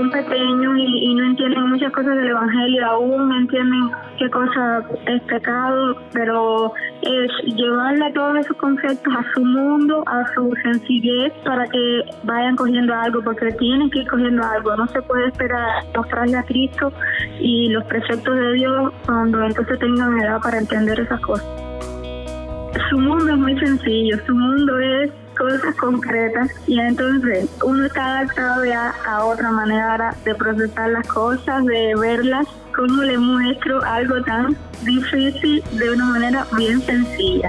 son pequeños y, no entienden muchas cosas del Evangelio, aún no entienden qué cosa es pecado, pero es llevarle todos esos conceptos a su mundo, a su sencillez, para que vayan cogiendo algo, porque tienen que ir cogiendo algo. No se puede esperar mostrarle a Cristo y los preceptos de Dios cuando entonces tengan edad para entender esas cosas. Su mundo es muy sencillo, su mundo es cosas concretas y entonces uno está adaptado ya a otra manera de procesar las cosas, de verlas, como le muestro algo tan difícil de una manera bien sencilla.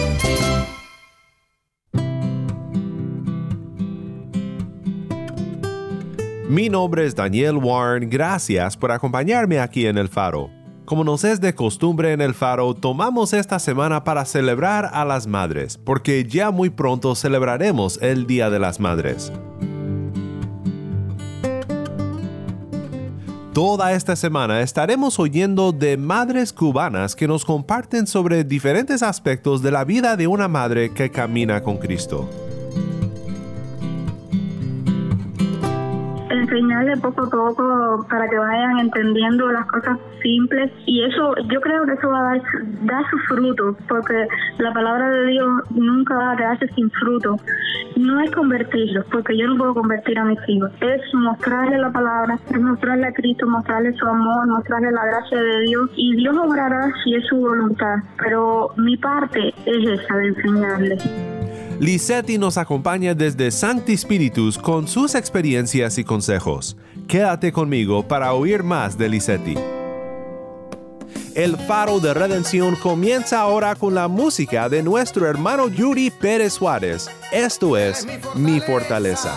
Mi nombre es Daniel Warren, gracias por acompañarme aquí en El Faro. Como nos es de costumbre en El Faro, tomamos esta semana para celebrar a las madres, porque ya muy pronto celebraremos el Día de las Madres. Toda esta semana estaremos oyendo de madres cubanas que nos comparten sobre diferentes aspectos de la vida de una madre que camina con Cristo. Enseñarle poco a poco para que vayan entendiendo las cosas simples y eso yo creo que eso va a dar, dar su fruto porque la palabra de Dios nunca va a quedarse sin fruto. No es convertirlos porque yo no puedo convertir a mis hijos. Es mostrarle la palabra es mostrarle a Cristo mostrarle su amor mostrarle la gracia de Dios y Dios obrará si es su voluntad. Pero mi parte es esa de enseñarles Lisetti nos acompaña desde Sancti Spiritus con sus experiencias y consejos. Quédate conmigo para oír más de Lisetti. El faro de redención comienza ahora con la música de nuestro hermano Yuri Pérez Suárez. Esto es Mi Fortaleza.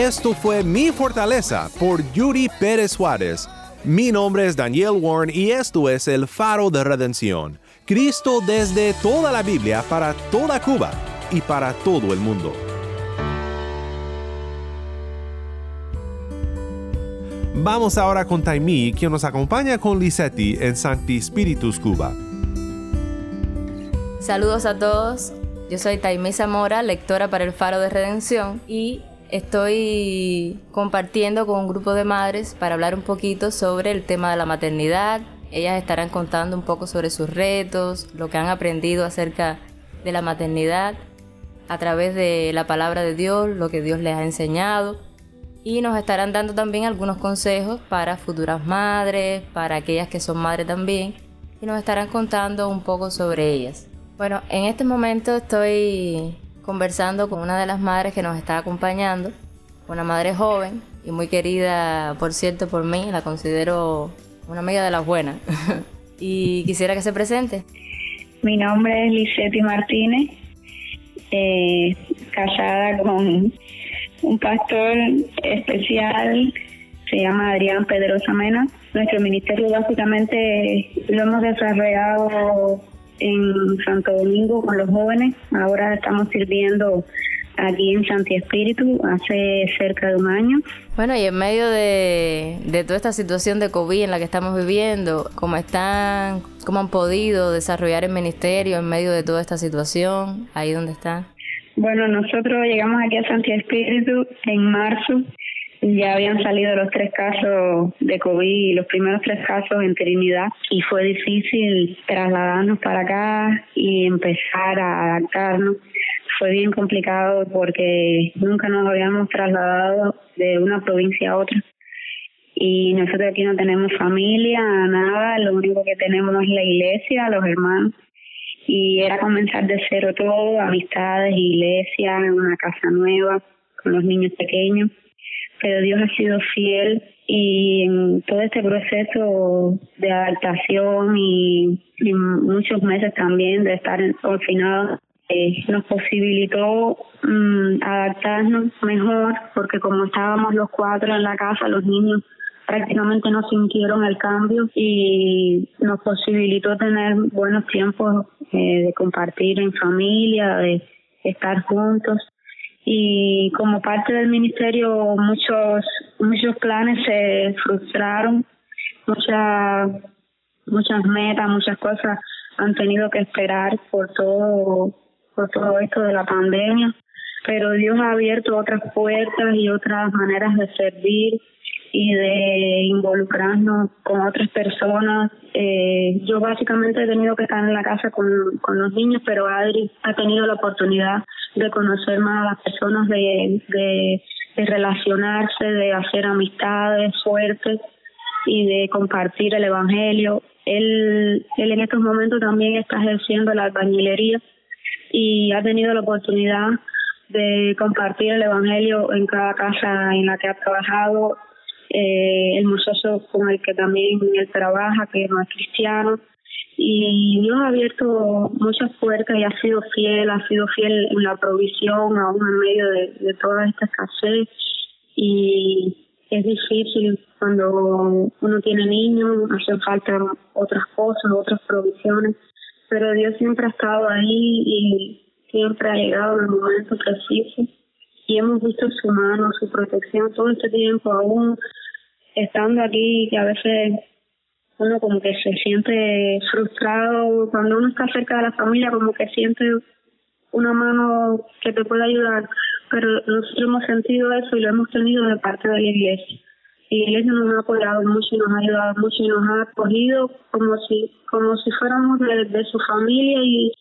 Esto fue Mi Fortaleza por Yuri Pérez Suárez. Mi nombre es Daniel Warren y esto es el Faro de Redención. Cristo desde toda la Biblia para toda Cuba y para todo el mundo. Vamos ahora con Taimí, quien nos acompaña con Lisetti en Sancti Spiritus Cuba. Saludos a todos. Yo soy Taimí Zamora, lectora para el Faro de Redención y estoy compartiendo con un grupo de madres para hablar un poquito sobre el tema de la maternidad. Ellas estarán contando un poco sobre sus retos, lo que han aprendido acerca de la maternidad a través de la palabra de Dios, lo que Dios les ha enseñado. Y nos estarán dando también algunos consejos para futuras madres, para aquellas que son madres también. Y nos estarán contando un poco sobre ellas. Bueno, en este momento estoy conversando con una de las madres que nos está acompañando, una madre joven y muy querida, por cierto, por mí, la considero una amiga de las buenas. y quisiera que se presente. Mi nombre es Lisetti Martínez, eh, casada con un pastor especial, se llama Adrián Pedrosa Mena. Nuestro ministerio básicamente lo hemos desarrollado en Santo Domingo con los jóvenes. Ahora estamos sirviendo aquí en Santi Espíritu hace cerca de un año. Bueno, y en medio de, de, toda esta situación de COVID en la que estamos viviendo, ¿cómo están, cómo han podido desarrollar el ministerio en medio de toda esta situación, ahí donde están? Bueno, nosotros llegamos aquí a Santi Espíritu en marzo. Ya habían salido los tres casos de COVID, los primeros tres casos en Trinidad, y fue difícil trasladarnos para acá y empezar a adaptarnos fue bien complicado porque nunca nos habíamos trasladado de una provincia a otra. Y nosotros aquí no tenemos familia, nada, lo único que tenemos es la iglesia, los hermanos. Y era comenzar de cero todo, amistades, iglesia, una casa nueva, con los niños pequeños. Pero Dios ha sido fiel y en todo este proceso de adaptación y, y muchos meses también de estar confinados eh, nos posibilitó mm, adaptarnos mejor porque como estábamos los cuatro en la casa, los niños prácticamente no sintieron el cambio y nos posibilitó tener buenos tiempos eh, de compartir en familia, de estar juntos y como parte del ministerio muchos muchos planes se frustraron, muchas muchas metas, muchas cosas han tenido que esperar por todo por todo esto de la pandemia, pero Dios ha abierto otras puertas y otras maneras de servir y de involucrarnos con otras personas. Eh, yo básicamente he tenido que estar en la casa con, con los niños, pero Adri ha tenido la oportunidad de conocer más a las personas, de, de, de relacionarse, de hacer amistades fuertes y de compartir el Evangelio. Él, él en estos momentos también está ejerciendo la albañilería y ha tenido la oportunidad de compartir el Evangelio en cada casa en la que ha trabajado, eh, el muchacho con el que también él trabaja, que no es cristiano, y Dios ha abierto muchas puertas y ha sido fiel, ha sido fiel en la provisión, aún en medio de, de toda esta escasez, y es difícil cuando uno tiene niños, hacen falta otras cosas, otras provisiones, pero Dios siempre ha estado ahí y siempre ha llegado en el momento preciso y hemos visto su mano, su protección todo este tiempo, aún estando aquí, que a veces uno como que se siente frustrado, cuando uno está cerca de la familia como que siente una mano que te puede ayudar, pero nosotros hemos sentido eso y lo hemos tenido de parte de la iglesia. Y la iglesia nos ha apoyado mucho y nos ha ayudado mucho y nos ha acogido como si como si fuéramos de, su familia y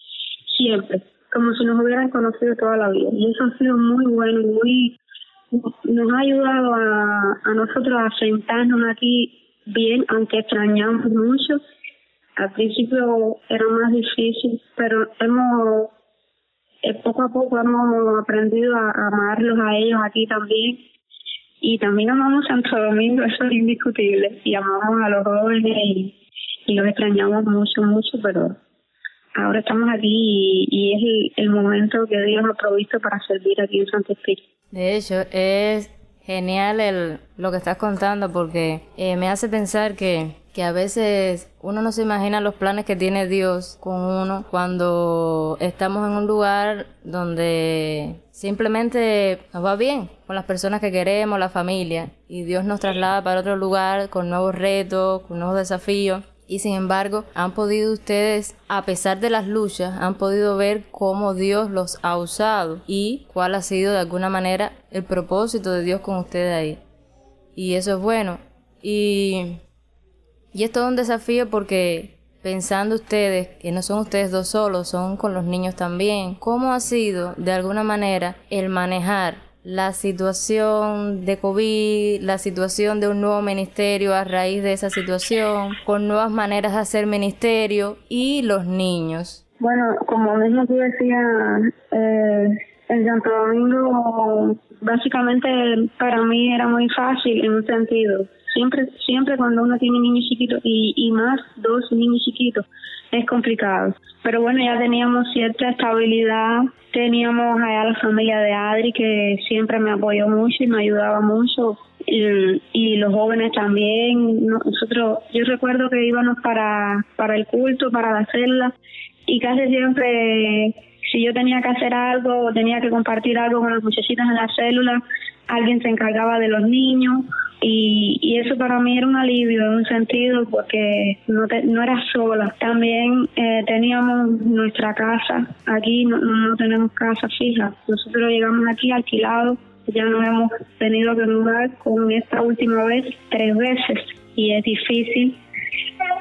siempre como si nos hubieran conocido toda la vida. Y eso ha sido muy bueno muy nos ha ayudado a, a nosotros a sentarnos aquí bien aunque extrañamos mucho. Al principio era más difícil pero hemos eh, poco a poco hemos aprendido a, a amarlos a ellos aquí también. Y también amamos Santo Domingo, eso es indiscutible, y amamos a los jóvenes y, y los extrañamos mucho, mucho, pero ahora estamos aquí y, es el, el momento que Dios ha provisto para servir aquí en Santo Espíritu. De hecho, es genial el, lo que estás contando porque eh, me hace pensar que, que a veces uno no se imagina los planes que tiene Dios con uno cuando estamos en un lugar donde simplemente nos va bien con las personas que queremos, la familia, y Dios nos traslada para otro lugar con nuevos retos, con nuevos desafíos. Y sin embargo, han podido ustedes, a pesar de las luchas, han podido ver cómo Dios los ha usado y cuál ha sido de alguna manera el propósito de Dios con ustedes ahí. Y eso es bueno. Y, y es todo un desafío porque pensando ustedes que no son ustedes dos solos, son con los niños también, ¿cómo ha sido de alguna manera el manejar la situación de COVID, la situación de un nuevo ministerio a raíz de esa situación, con nuevas maneras de hacer ministerio y los niños. Bueno, como mismo tú decías, eh, en Santo Domingo básicamente para mí era muy fácil en un sentido. Siempre, siempre cuando uno tiene niños chiquitos y, y más dos niños chiquitos es complicado. Pero bueno, ya teníamos cierta estabilidad Teníamos allá la familia de Adri que siempre me apoyó mucho y me ayudaba mucho. Y, y los jóvenes también. Nosotros, yo recuerdo que íbamos para, para el culto, para la celda, y casi siempre, si yo tenía que hacer algo o tenía que compartir algo con las muchachitas en la célula, alguien se encargaba de los niños y, y eso para mí era un alivio en un sentido porque no, te, no era sola. También eh, teníamos nuestra casa, aquí no, tenemos casa fija, nosotros llegamos aquí alquilados, ya nos hemos tenido que mudar con esta última vez tres veces y es difícil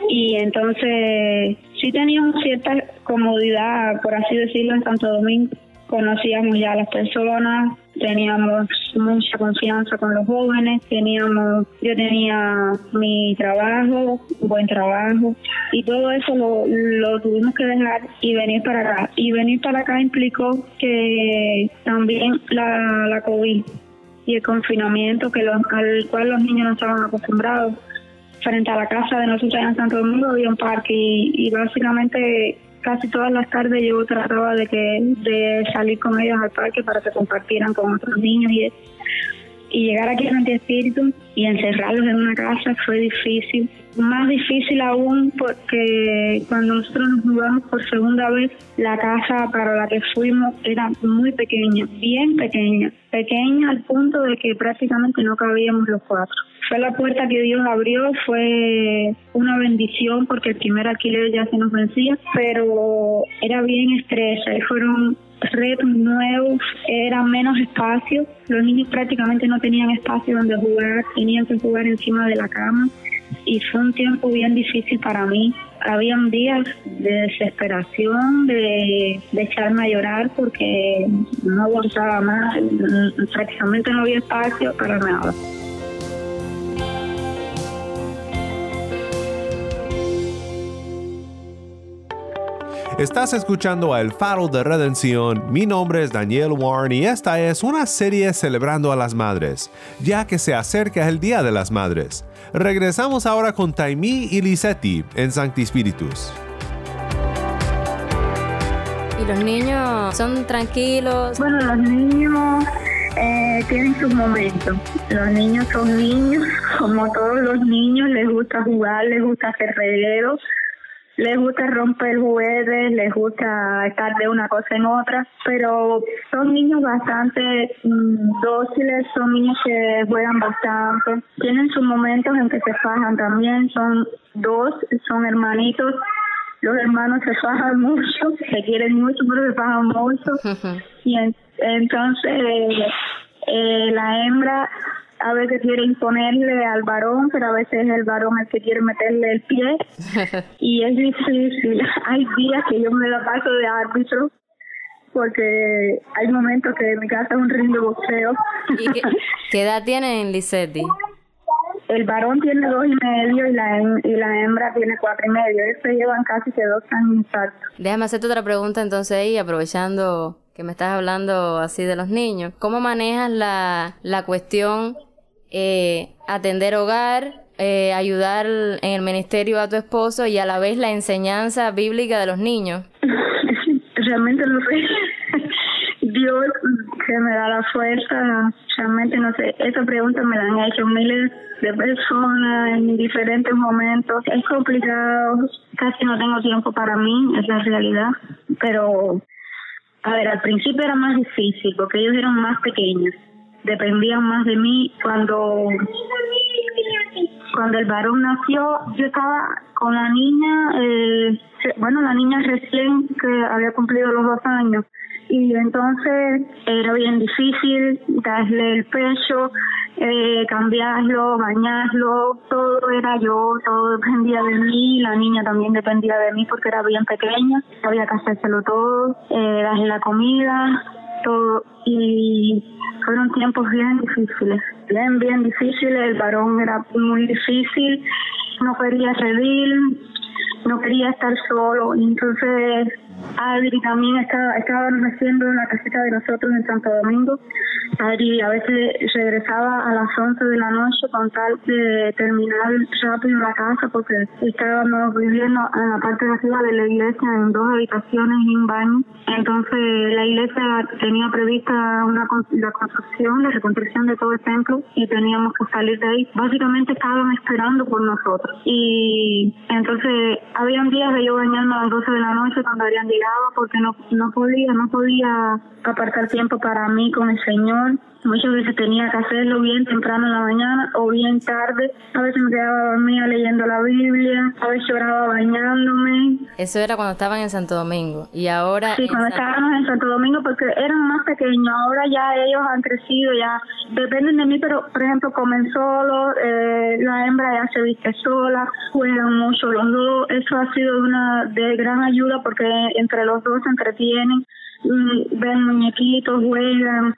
y entonces sí teníamos cierta comodidad, por así decirlo, en Santo Domingo. Conocíamos ya las personas, teníamos mucha confianza con los jóvenes, teníamos, yo tenía mi trabajo, buen trabajo, y todo eso lo, lo tuvimos que dejar y venir para acá. Y venir para acá implicó que también la, la COVID y el confinamiento que los, al cual los niños no estaban acostumbrados frente a la casa de nosotros en Santo Domingo había un parque y, y básicamente casi todas las tardes yo trataba de que de salir con ellos al parque para que compartieran con otros niños y, y llegar aquí a Espíritu y encerrarlos en una casa fue difícil. Más difícil aún porque cuando nosotros nos mudamos por segunda vez, la casa para la que fuimos era muy pequeña, bien pequeña, pequeña al punto de que prácticamente no cabíamos los cuatro. Fue la puerta que Dios abrió, fue una bendición porque el primer alquiler ya se nos vencía, pero era bien estrecha y fueron retos nuevos, era menos espacio, los niños prácticamente no tenían espacio donde jugar, tenían que jugar encima de la cama y fue un tiempo bien difícil para mí. Habían días de desesperación, de, de echarme a llorar porque no aguantaba más, prácticamente no había espacio para nada. Estás escuchando a El Faro de Redención. Mi nombre es Daniel Warren y esta es una serie celebrando a las madres, ya que se acerca el Día de las Madres. Regresamos ahora con Taimí y Lisetti en Sancti Spiritus. ¿Y los niños son tranquilos? Bueno, los niños eh, tienen sus momentos. Los niños son niños, como todos los niños, les gusta jugar, les gusta hacer regueros les gusta romper juguetes, les gusta estar de una cosa en otra, pero son niños bastante mm, dóciles, son niños que juegan bastante, tienen sus momentos en que se fajan también, son dos, son hermanitos, los hermanos se fajan mucho, se quieren mucho, pero se fajan mucho, y entonces eh, la hembra a veces quiere imponerle al varón, pero a veces es el varón el que quiere meterle el pie y es difícil. Hay días que yo me la paso de árbitro porque hay momentos que mi casa es un ring de boxeo. ¿Y qué, qué edad tienen Lisetti? El varón tiene dos y medio y la, y la hembra tiene cuatro y medio. Ellos se llevan casi que dos años exactos. Déjame hacerte otra pregunta entonces ahí, aprovechando que me estás hablando así de los niños, ¿cómo manejas la, la cuestión eh, atender hogar, eh, ayudar en el ministerio a tu esposo y a la vez la enseñanza bíblica de los niños? Realmente no sé. Dios que me da la fuerza, realmente no sé. Esa pregunta me la han hecho miles de personas en diferentes momentos. Es complicado, casi no tengo tiempo para mí, es la realidad. Pero, a ver, al principio era más difícil porque ellos eran más pequeños, dependían más de mí. Cuando cuando el varón nació, yo estaba con la niña, eh, bueno, la niña recién que había cumplido los dos años. Y entonces era bien difícil darle el pecho, eh, cambiarlo, bañarlo, todo era yo, todo dependía de mí, la niña también dependía de mí porque era bien pequeña, había que hacérselo todo, eh, darle la comida, todo. Y fueron tiempos bien difíciles, bien, bien difíciles, el varón era muy difícil, no quería reír, no quería estar solo, entonces Adri también estaba, estaba haciendo en la casita de nosotros en Santo Domingo. Adri a veces regresaba a las 11 de la noche con tal de terminar rápido la casa porque estábamos viviendo en la parte de arriba de la iglesia en dos habitaciones y un baño. Entonces la iglesia tenía prevista una la construcción, la reconstrucción de todo el templo y teníamos que salir de ahí. Básicamente estaban esperando por nosotros. Y entonces habían días de yo bañando a las 12 de la noche cuando habían llegado porque no, no podía, no podía apartar tiempo para mí con el Señor. Muchas veces tenía que hacerlo bien temprano en la mañana o bien tarde. A veces me quedaba dormida leyendo la Biblia, a veces lloraba bañándome. Eso era cuando estaban en Santo Domingo. Y ahora. Sí, cuando estábamos en Santo Domingo porque eran más pequeños. Ahora ya ellos han crecido, ya dependen de mí, pero por ejemplo comen solos, eh, la hembra ya se viste sola, juegan mucho los dos. Eso ha sido una de gran ayuda porque entre los dos se entretienen, mm, ven muñequitos, juegan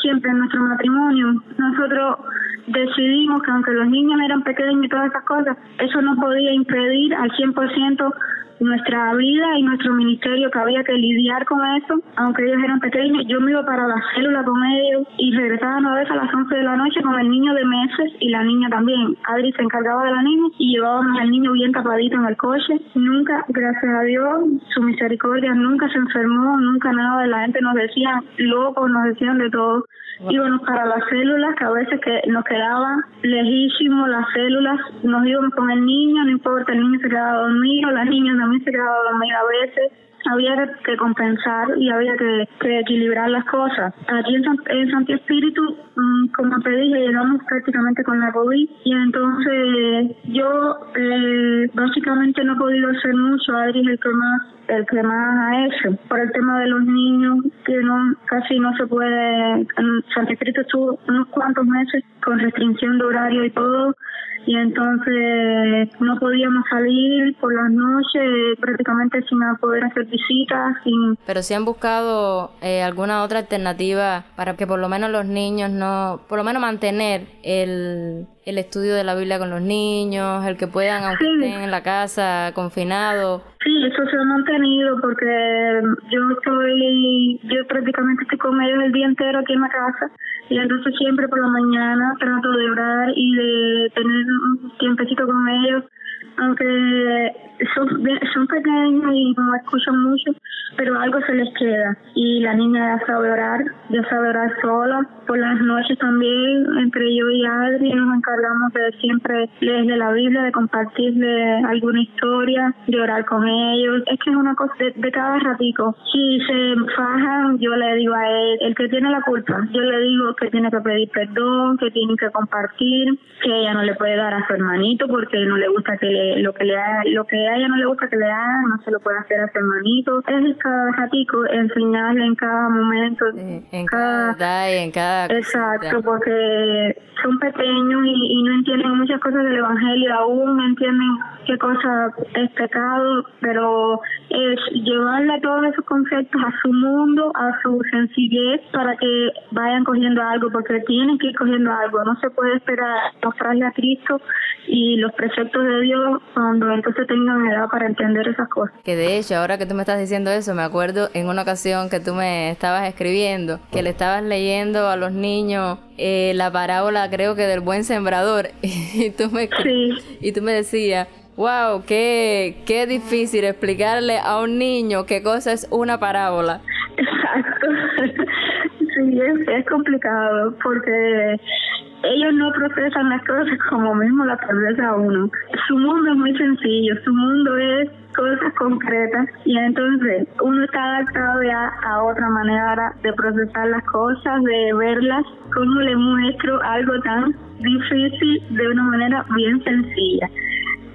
siempre en nuestro matrimonio. Nosotros decidimos que aunque los niños eran pequeños y todas esas cosas, eso no podía impedir al 100% nuestra vida y nuestro ministerio que había que lidiar con eso, aunque ellos eran pequeños, yo me iba para la célula con ellos y regresaba una vez a las 11 de la noche con el niño de meses y la niña también. Adri se encargaba de la niña y llevábamos al niño bien tapadito en el coche. Nunca, gracias a Dios, su misericordia nunca se enfermó, nunca nada de la gente nos decía locos, nos decían de todo íbamos para las células, que a veces que nos quedaba lejísimo las células, nos íbamos con el niño, no importa, el niño se quedaba dormido, las niñas también se quedaban dormidas a veces, había que compensar y había que, equilibrar las cosas. Aquí en, en Santi Espíritu, mm, como te dije, llegamos prácticamente con la COVID y entonces yo eh, básicamente no he podido hacer mucho. Adri es el que más el que más ha hecho por el tema de los niños que no casi no se puede Santi Espíritu estuvo unos cuantos meses con restricción de horario y todo y entonces no podíamos salir por las noches prácticamente sin poder hacer visitas. Sin... Pero si han buscado eh, alguna otra alternativa para que por lo menos los niños no, por lo menos mantener el, el estudio de la Biblia con los niños, el que puedan, aunque estén en la casa confinados. Sí, eso se ha mantenido porque yo estoy, yo prácticamente estoy con ellos el día entero aquí en la casa. Y entonces siempre por la mañana trato de orar y de tener un tiempecito con ellos. Aunque son, pequeños y no escuchan mucho, pero algo se les queda. Y la niña ya sabe orar, ya sabe orar sola. Por las noches también, entre yo y Adri, nos encargamos de siempre leerle la Biblia, de compartirle alguna historia, de orar con ellos. Es que es una cosa de, cada ratico. Si se fajan, yo le digo a él, el que tiene la culpa, yo le digo que tiene que pedir perdón, que tiene que compartir, que ella no le puede dar a su hermanito porque no le gusta que le lo que le lo que a ella no le gusta que le hagan, no se lo puede hacer a su hermanito. Es cada ratico, enseñarle en cada momento. en cada, en cada Exacto, porque son pequeños y, no entienden muchas cosas del Evangelio, aún no entienden qué cosa es pecado, pero es llevarle todos esos conceptos a su mundo, a su sencillez, para que vayan cogiendo algo, porque tienen que ir cogiendo algo. No se puede esperar mostrarle a Cristo y los preceptos de Dios cuando entonces tengan edad para entender esas cosas. Que de hecho, ahora que tú me estás diciendo eso, me acuerdo en una ocasión que tú me estabas escribiendo, que le estabas leyendo a los niños eh, la parábola, creo que del buen sembrador, y tú me, y tú me decías, wow, qué, qué difícil explicarle a un niño qué cosa es una parábola. Exacto. Sí, es, complicado porque ellos no procesan las cosas como mismo las procesa uno. Su mundo es muy sencillo, su mundo es cosas concretas y entonces uno está adaptado ya a otra manera de procesar las cosas, de verlas, como le muestro algo tan difícil de una manera bien sencilla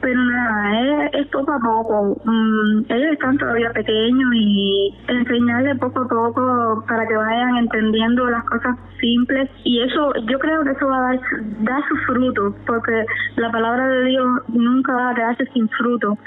pero nada, es, poco a poco. Mm, ellos están todavía pequeños y enseñarles poco a poco para que vayan entendiendo las cosas simples. Y eso, yo creo que eso va a dar, da su fruto, porque la palabra de Dios nunca va a quedarse sin fruto.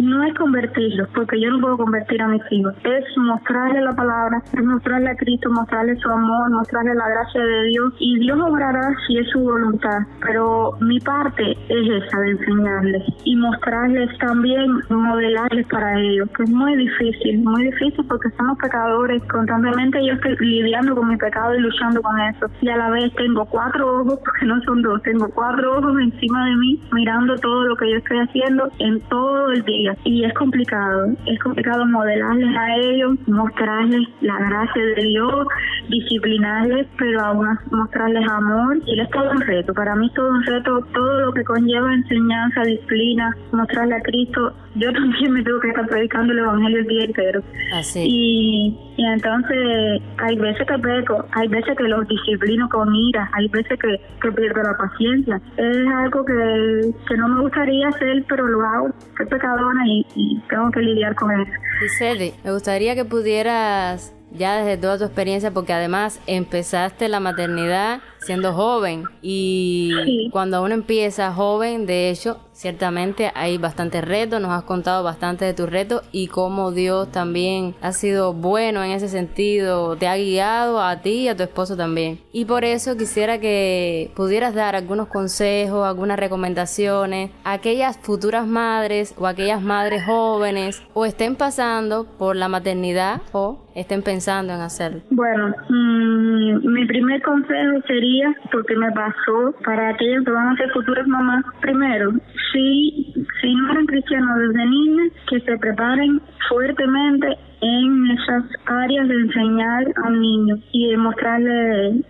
No es convertirlos, porque yo no puedo convertir a mis hijos, es mostrarles la palabra, es mostrarle a Cristo, mostrarle su amor, mostrarle la gracia de Dios. Y Dios obrará si es su voluntad, pero mi parte es esa de enseñarles y mostrarles también, modelarles para ellos, que es muy difícil, muy difícil porque somos pecadores, constantemente yo estoy lidiando con mi pecado y luchando con eso. Y a la vez tengo cuatro ojos, porque no son dos, tengo cuatro ojos encima de mí, mirando todo lo que yo estoy haciendo en todo el día. Y es complicado, es complicado modelarles a ellos, mostrarles la gracia de Dios, disciplinarles, pero aún mostrarles amor. Y es todo un reto, para mí todo un reto, todo lo que conlleva enseñanza, disciplina, mostrarle a Cristo. Yo también me tengo que estar predicando el Evangelio el día entero. Así. Y, y entonces hay veces que peco, hay veces que los disciplino con ira, hay veces que, que pierdo la paciencia. Es algo que, que no me gustaría hacer, pero lo hago. Soy pecadora y, y tengo que lidiar con eso. Giselle, me gustaría que pudieras ya desde toda tu experiencia, porque además empezaste la maternidad siendo joven y cuando uno empieza joven, de hecho, ciertamente hay bastantes retos, nos has contado bastante de tus retos y cómo Dios también ha sido bueno en ese sentido, te ha guiado a ti y a tu esposo también. Y por eso quisiera que pudieras dar algunos consejos, algunas recomendaciones a aquellas futuras madres o aquellas madres jóvenes o estén pasando por la maternidad o estén pensando en hacerlo. Bueno, mmm, mi primer consejo sería, porque me pasó, para aquellos que van a ser futuras mamás, primero, si, si no eran cristianos desde niños, que se preparen fuertemente en esas áreas de enseñar a un niño y de mostrarle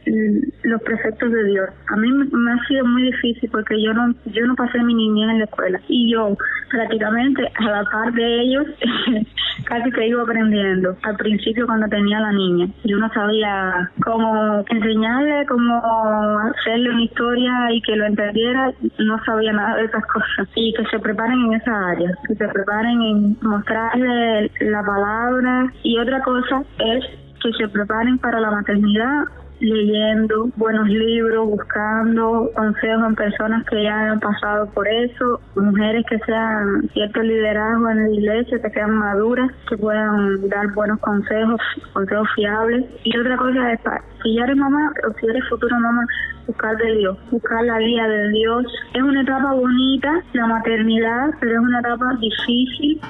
los preceptos de Dios. A mí me ha sido muy difícil porque yo no yo no pasé mi niñez en la escuela y yo prácticamente a la par de ellos casi que iba aprendiendo. Al principio cuando tenía la niña, yo no sabía cómo enseñarle, cómo hacerle una historia y que lo entendiera, no sabía nada de esas cosas. Y que se preparen en esa área, que se preparen en mostrarle la palabra. Y otra cosa es que se preparen para la maternidad leyendo buenos libros, buscando consejos en personas que ya hayan pasado por eso, mujeres que sean cierto liderazgo en la iglesia, que sean maduras, que puedan dar buenos consejos, consejos fiables. Y otra cosa es, si ya eres mamá o si eres futura mamá, buscar de Dios, buscar la guía de Dios. Es una etapa bonita, la maternidad, pero es una etapa difícil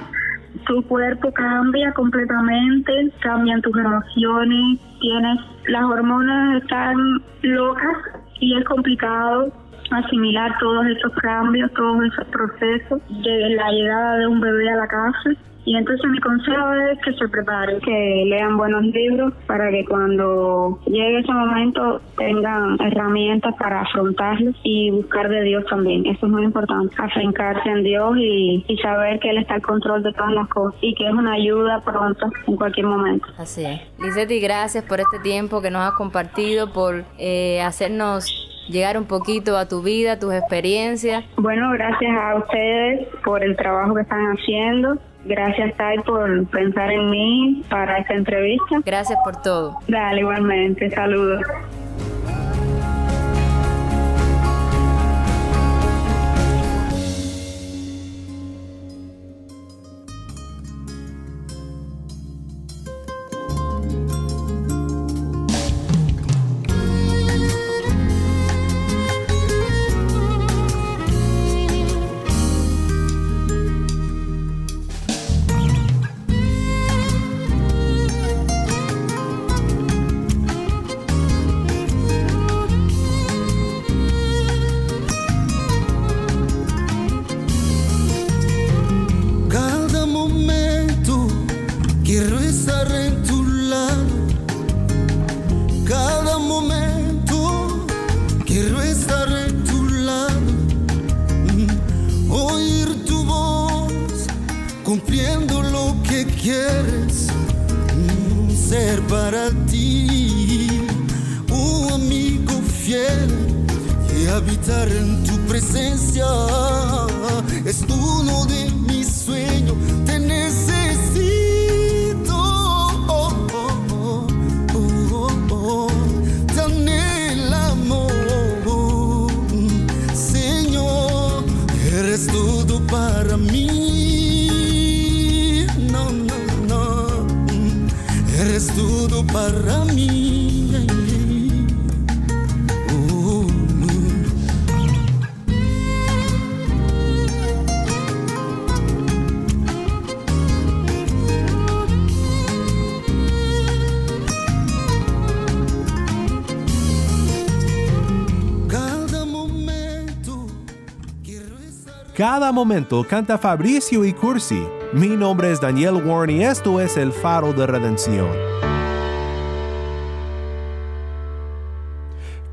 tu cuerpo cambia completamente, cambian tus emociones, tienes las hormonas están locas y es complicado asimilar todos esos cambios, todos esos procesos de la llegada de un bebé a la casa. Y entonces mi consejo es que se preparen, que lean buenos libros para que cuando llegue ese momento tengan herramientas para afrontarlos y buscar de Dios también. Eso es muy importante, afincarse en Dios y, y saber que Él está al control de todas las cosas y que es una ayuda pronta en cualquier momento. Así es. Lizetti, gracias por este tiempo que nos has compartido, por eh, hacernos llegar un poquito a tu vida, tus experiencias. Bueno, gracias a ustedes por el trabajo que están haciendo. Gracias, Tai, por pensar en mí para esta entrevista. Gracias por todo. Dale, igualmente. Saludos. Ser para ti un amigo fiel y habitar en tu presencia es uno de mis sueños. Para mí. Cada momento Cada momento canta Fabricio y Cursi. Mi nombre es Daniel Warren y esto es El Faro de Redención.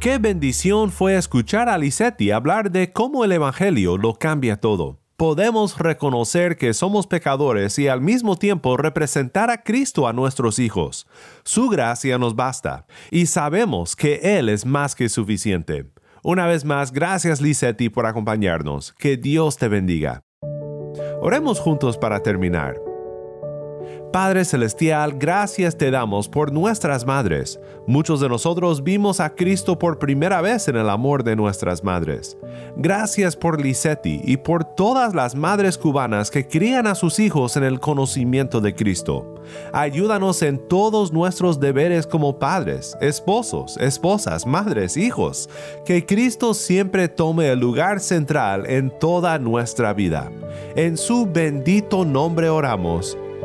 Qué bendición fue escuchar a Lisetti hablar de cómo el Evangelio lo cambia todo. Podemos reconocer que somos pecadores y al mismo tiempo representar a Cristo a nuestros hijos. Su gracia nos basta y sabemos que Él es más que suficiente. Una vez más, gracias Lisetti por acompañarnos. Que Dios te bendiga. Oremos juntos para terminar. Padre Celestial, gracias te damos por nuestras madres. Muchos de nosotros vimos a Cristo por primera vez en el amor de nuestras madres. Gracias por Lisetti y por todas las madres cubanas que crían a sus hijos en el conocimiento de Cristo. Ayúdanos en todos nuestros deberes como padres, esposos, esposas, madres, hijos. Que Cristo siempre tome el lugar central en toda nuestra vida. En su bendito nombre oramos.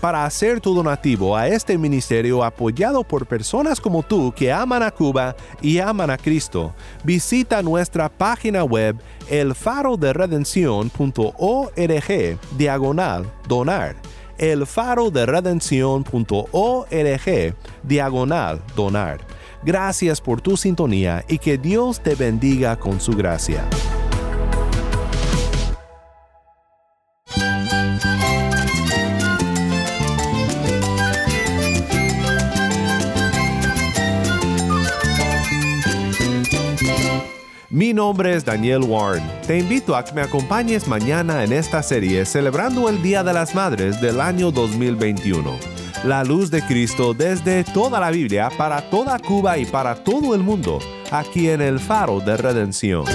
Para hacer tu donativo a este ministerio apoyado por personas como tú que aman a Cuba y aman a Cristo, visita nuestra página web elfaroderedencion.org diagonal donar. elfaroderedencion.org diagonal donar. Gracias por tu sintonía y que Dios te bendiga con su gracia. Mi nombre es Daniel Warren. Te invito a que me acompañes mañana en esta serie celebrando el Día de las Madres del año 2021. La luz de Cristo desde toda la Biblia para toda Cuba y para todo el mundo, aquí en el Faro de Redención.